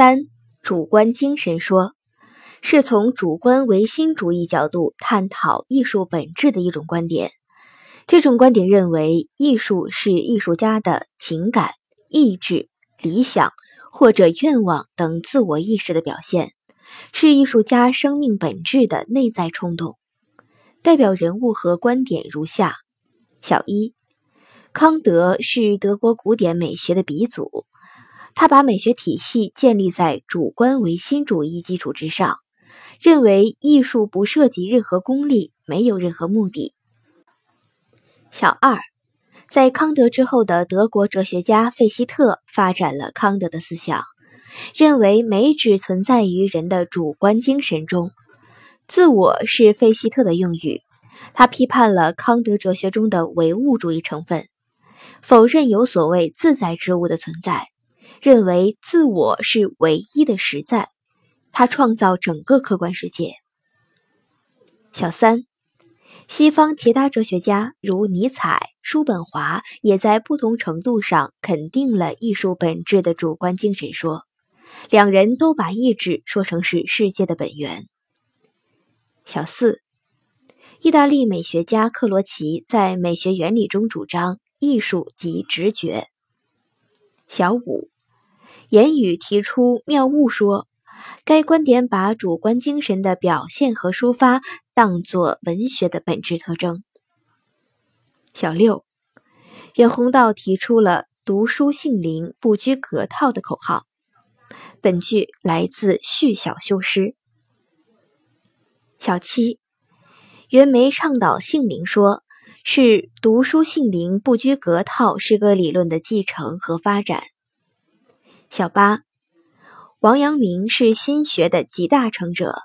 三、主观精神说，是从主观唯心主义角度探讨艺术本质的一种观点。这种观点认为，艺术是艺术家的情感、意志、理想或者愿望等自我意识的表现，是艺术家生命本质的内在冲动。代表人物和观点如下：小一，康德是德国古典美学的鼻祖。他把美学体系建立在主观唯心主义基础之上，认为艺术不涉及任何功利，没有任何目的。小二，在康德之后的德国哲学家费希特发展了康德的思想，认为美只存在于人的主观精神中，自我是费希特的用语。他批判了康德哲学中的唯物主义成分，否认有所谓自在之物的存在。认为自我是唯一的实在，他创造整个客观世界。小三，西方其他哲学家如尼采、叔本华也在不同程度上肯定了艺术本质的主观精神说，两人都把意志说成是世界的本源。小四，意大利美学家克罗齐在《美学原理》中主张艺术即直觉。小五。言语提出谬误说，该观点把主观精神的表现和抒发当作文学的本质特征。小六，袁宏道提出了“读书性灵，不拘格套”的口号。本句来自《续小修诗》。小七，袁枚倡导性灵说，是“读书性灵，不拘格套”诗歌理论的继承和发展。小八，王阳明是心学的集大成者，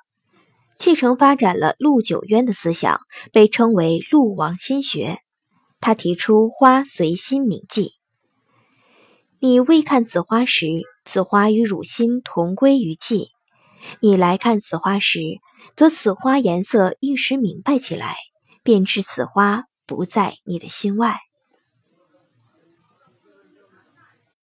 继承发展了陆九渊的思想，被称为陆王心学。他提出“花随心铭记”，你未看此花时，此花与汝心同归于寂；你来看此花时，则此花颜色一时明白起来，便知此花不在你的心外。